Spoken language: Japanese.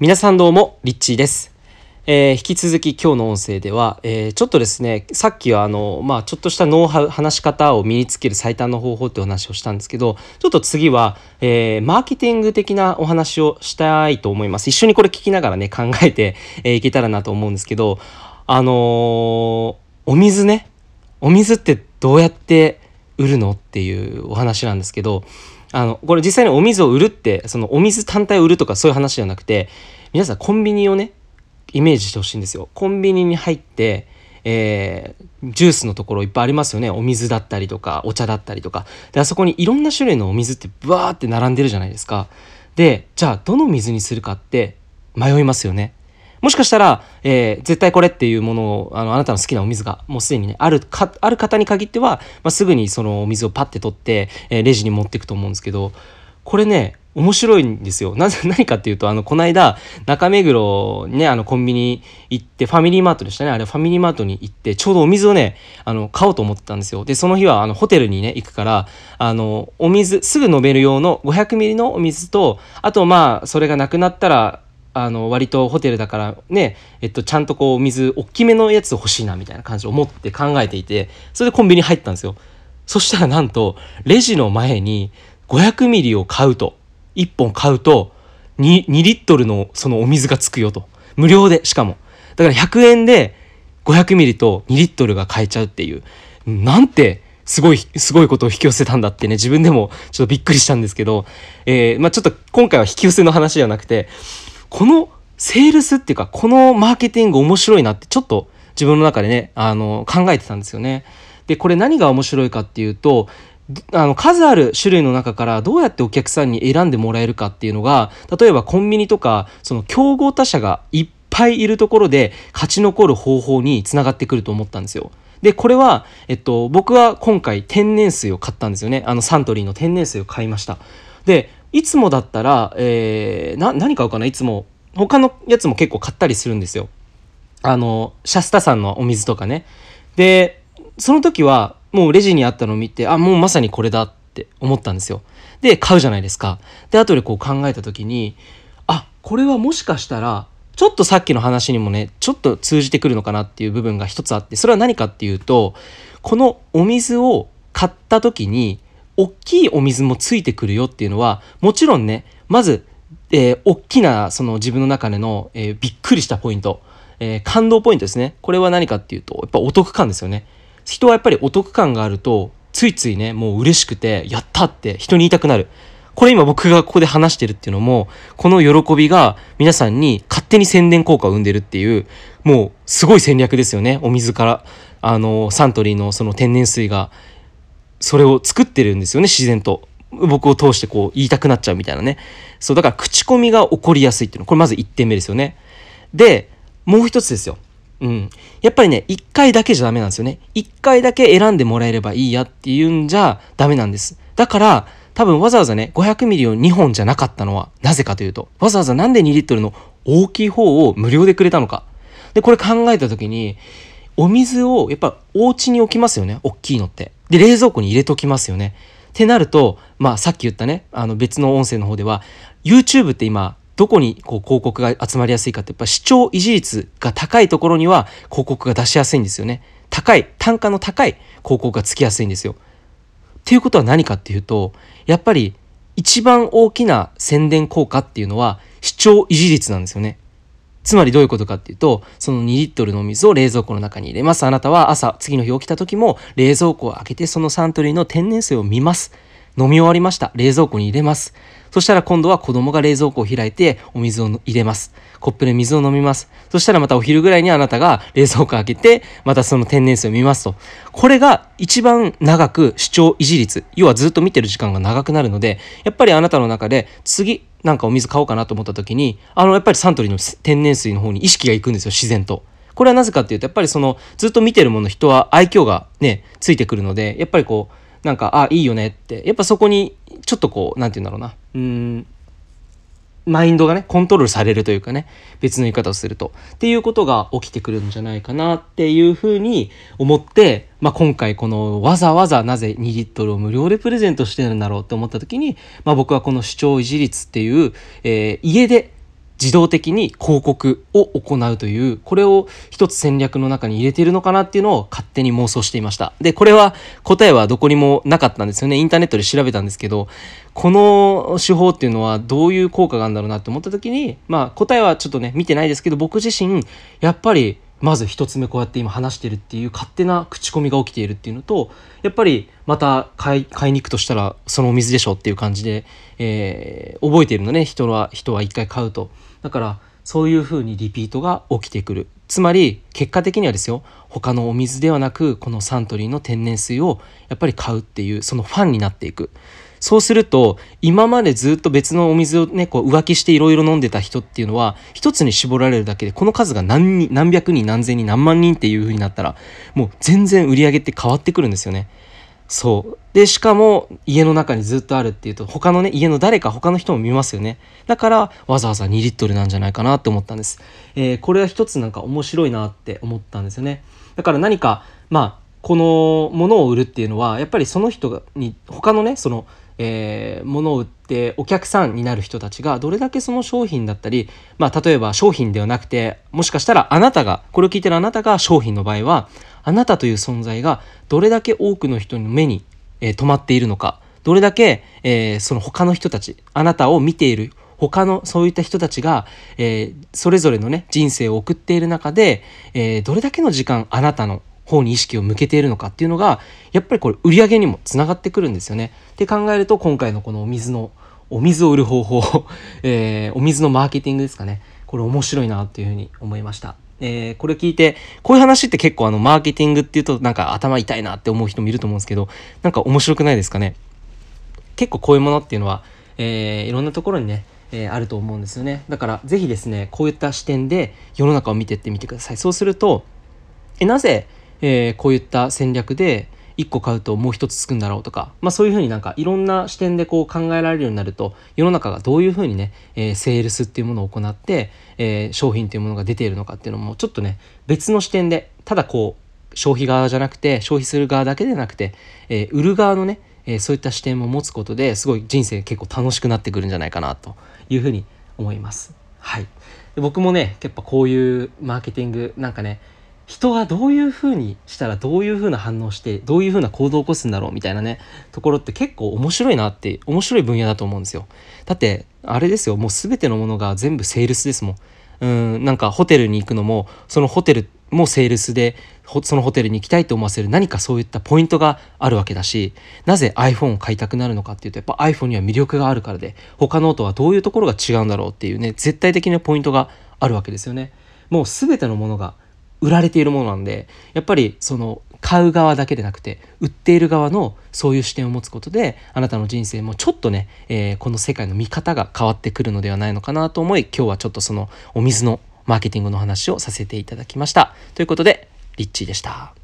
皆さんどうも、リッチーです。えー引き続き今日の音声では、えーちょっとですねさっきはあの、まあ、ちょっとしたノウハウ話し方を身につける最短の方法ってお話をしたんですけどちょっと次は、えーマーケティング的なお話をしたいと思います一緒にこれ聞きながらね考えて、えいけたらなと思うんですけどあのお水ねお水ってどうやって売るのっていうお話なんですけどあのこれ実際にお水を売るってそのお水単体を売るとかそういう話じゃなくて皆さんコンビニをねイメージしてほしいんですよ。コンビニに入って、えージュースのところいっぱいありますよね。お水だったりとかお茶だったりとか。であそこにいろんな種類のお水ってブワーって並んでるじゃないですか。でじゃあどの水にするかって迷いますよね。もしかしたら、えー絶対これっていうものをあのあなたの好きなお水がもうすでにねあるかある方に限っては、まあ、すぐにそのお水をパッて取って、えーレジに持っていくと思うんですけどこれね面白いんですよ。なぜ 何かっていうとあのこの間中目黒ねあのコンビニ行ってファミリーマートでしたねあれファミリーマートに行ってちょうどお水をねあの買おうと思ってたんですよ。でその日はあのホテルにね行くからあのお水すぐ飲める用の500ミリのお水とあとまあそれがなくなったらあの割とホテルだからね、えっと、ちゃんとこう水大きめのやつ欲しいなみたいな感じを思って考えていてそれでコンビニ入ったんですよ。そしたらなんとレジの前に500ミリを買うと1本買うと 2, 2リットルのそのお水がつくよと。無料でしかも。だから100円で500ミリと2リットルが買えちゃうっていう。なんてすごいすごいことを引き寄せたんだってね自分でもちょっとびっくりしたんですけど、えーまあ、ちょっと今回は引き寄せの話じゃなくてこのセールスっていうかこのマーケティング面白いなってちょっと自分の中でねあの考えてたんですよね。でこれ何が面白いかっていうとあの数ある種類の中からどうやってお客さんに選んでもらえるかっていうのが例えばコンビニとかその競合他社がいっぱいいるところで勝ち残る方法につながってくると思ったんですよ。でこれは、えっと、僕は今回天然水を買ったんですよねあのサントリーの天然水を買いました。でいつもだったら、えーな何買うかないつも他のやつも結構買ったりするんですよ。あのシャスタさんのお水とかね。でその時はもうレジにあったのを見てあもうまさにこれだって思ったんですよ。で買うじゃないですか。で後でこう考えた時にあこれはもしかしたらちょっとさっきの話にもねちょっと通じてくるのかなっていう部分が一つあってそれは何かっていうとこのお水を買った時に大きいお水もついてくるよっていうのはもちろんねまず、えー大きなその自分の中での、えーびっくりしたポイント、えー感動ポイントですね。これは何かっていうとやっぱお得感ですよね。人はやっぱりお得感があるとついついねもう嬉しくてやったって人に言いたくなる。これ今僕がここで話してるっていうのもこの喜びが皆さんに勝手に宣伝効果を生んでるっていうもうすごい戦略ですよね。お水からあのサントリーのその天然水が。それを作ってるんですよね自然と。僕を通してこう言いたくなっちゃうみたいなね。そうだから口コミが起こりやすいっていうの。これまず1点目ですよね。でもう一つですよ。うん、やっぱりね1回だけじゃダメなんですよね。1回だけ選んでもらえればいいやっていうんじゃダメなんです。だから多分わざわざね500ミリを2本じゃなかったのはなぜかというとわざわざなんで2リットルの大きい方を無料でくれたのか。でこれ考えた時にお水をやっぱお家に置きますよね大きいのって。で冷蔵庫に入れときますよね。ってなるとまあさっき言ったねあの別の音声の方では YouTube って今どこにこう広告が集まりやすいかってやっぱ視聴維持率が高いところには広告が出しやすいんですよね。高い単価の高い広告がつきやすいんですよ。っていうことは何かっていうとやっぱり一番大きな宣伝効果っていうのは視聴維持率なんですよね。つまりどういうことかっていうとその2リットルの水を冷蔵庫の中に入れます。あなたは朝次の日起きた時も冷蔵庫を開けてそのサントリーの天然水を見ます。飲み終わりました。冷蔵庫に入れます。そしたら今度は子供が冷蔵庫を開いてお水を入れます。コップで水を飲みます。そしたらまたお昼ぐらいにあなたが冷蔵庫開けてまたその天然水を見ますと。これが一番長く視聴維持率。要はずっと見てる時間が長くなるのでやっぱりあなたの中で次なんかお水買おうかなと思った時にあのやっぱりサントリーの天然水の方に意識がいくんですよ自然と。これはなぜかっていうとやっぱりそのずっと見てるもの人は愛嬌がねついてくるのでやっぱりこうなんかあいいよねって。やっぱそこにちょっとこうなんて言うんだろうな。うん。マインドがねコントロールされるというかね別の言い方をすると。っていうことが起きてくるんじゃないかなっていうふうに思って、まあ、今回このわざわざなぜ2リットルを無料でプレゼントしてるんだろうって思った時に、まあ、僕はこの視聴維持率っていう、えー家で自動的に広告を行うというこれを一つ戦略の中に入れているのかなっていうのを勝手に妄想していました。でこれは答えはどこにもなかったんですよね。インターネットで調べたんですけどこの手法っていうのはどういう効果があるんだろうなって思った時にまあ答えはちょっとね見てないですけど僕自身やっぱりまず一つ目こうやって今話してるっていう勝手な口コミが起きているっていうのとやっぱりまた買い買いに行くとしたらそのお水でしょっていう感じで、えー、覚えているのね。人は人は一回買うと。だからそういうふうにリピートが起きてくる。つまり結果的にはですよ他のお水ではなくこのサントリーの天然水をやっぱり買うっていうそのファンになっていく。そうすると今までずっと別のお水をねこう浮気していろいろ飲んでた人っていうのは一つに絞られるだけでこの数が何人何百人何千人何万人っていう風になったらもう全然売り上げって変わってくるんですよね。そう。でしかも家の中にずっとあるっていうと他のね家の誰か他の人も見ますよね。だからわざわざ2リットルなんじゃないかなって思ったんです、えー、これは一つなんか面白いなって思ったんですよね。だから何かまあこのものを売るっていうのはやっぱりその人に他のねそのえー、物を売ってお客さんになる人たちがどれだけその商品だったり、まあ、例えば商品ではなくてもしかしたらあなたがこれを聞いてるあなたが商品の場合はあなたという存在がどれだけ多くの人の目に、えー、留まっているのかどれだけ、えー、その他の人たちあなたを見ている他のそういった人たちが、えー、それぞれのね人生を送っている中で、えー、どれだけの時間あなたの方に意識を向けているのかっていうのがやっぱりこれ売り上げにもつながってくるんですよね。って考えると今回のこのお水のお水を売る方法、えー、お水のマーケティングですかねこれ面白いなっていうふうに思いました。えー、これ聞いてこういう話って結構あのマーケティングっていうとなんか頭痛いなって思う人もいると思うんですけどなんか面白くないですかね結構こういうものっていうのは、えー、いろんなところにねえー、あると思うんですよねだから是非ですねこういった視点で世の中を見てってみてくださいそうするとえなぜえー、こういった戦略で1個買うともう1つつくんだろうとか、まあ、そういうふうになんかいろんな視点でこう考えられるようになると世の中がどういうふうにね、えー、セールスっていうものを行って、えー、商品っていうものが出ているのかっていうのもちょっとね別の視点でただこう消費側じゃなくて消費する側だけでなくて、え、売る側のね、えそういった視点も持つことですごい人生結構楽しくなってくるんじゃないかなというふうに思います。はい、僕もねやっぱこういうマーケティングなんかね人がどういうふうにしたらどういうふうな反応してどういうふうな行動を起こすんだろうみたいなねところって結構面白いなって面白い分野だと思うんですよ。だってあれですよ。もう全てのものが全部セールスですもん。うんなんかホテルに行くのもそのホテルもセールスでそのホテルに行きたいと思わせる何かそういったポイントがあるわけだしなぜ iPhone を買いたくなるのかっていうとやっぱ iPhone には魅力があるからで他のとはどういうところが違うんだろうっていうね絶対的なポイントがあるわけですよね。もう全てのものが売られているものなんでやっぱりその買う側だけでなくて売っている側のそういう視点を持つことであなたの人生もちょっとね、えー、この世界の見方が変わってくるのではないのかなと思い今日はちょっとそのお水のマーケティングの話をさせていただきました。ということでリッチーでした。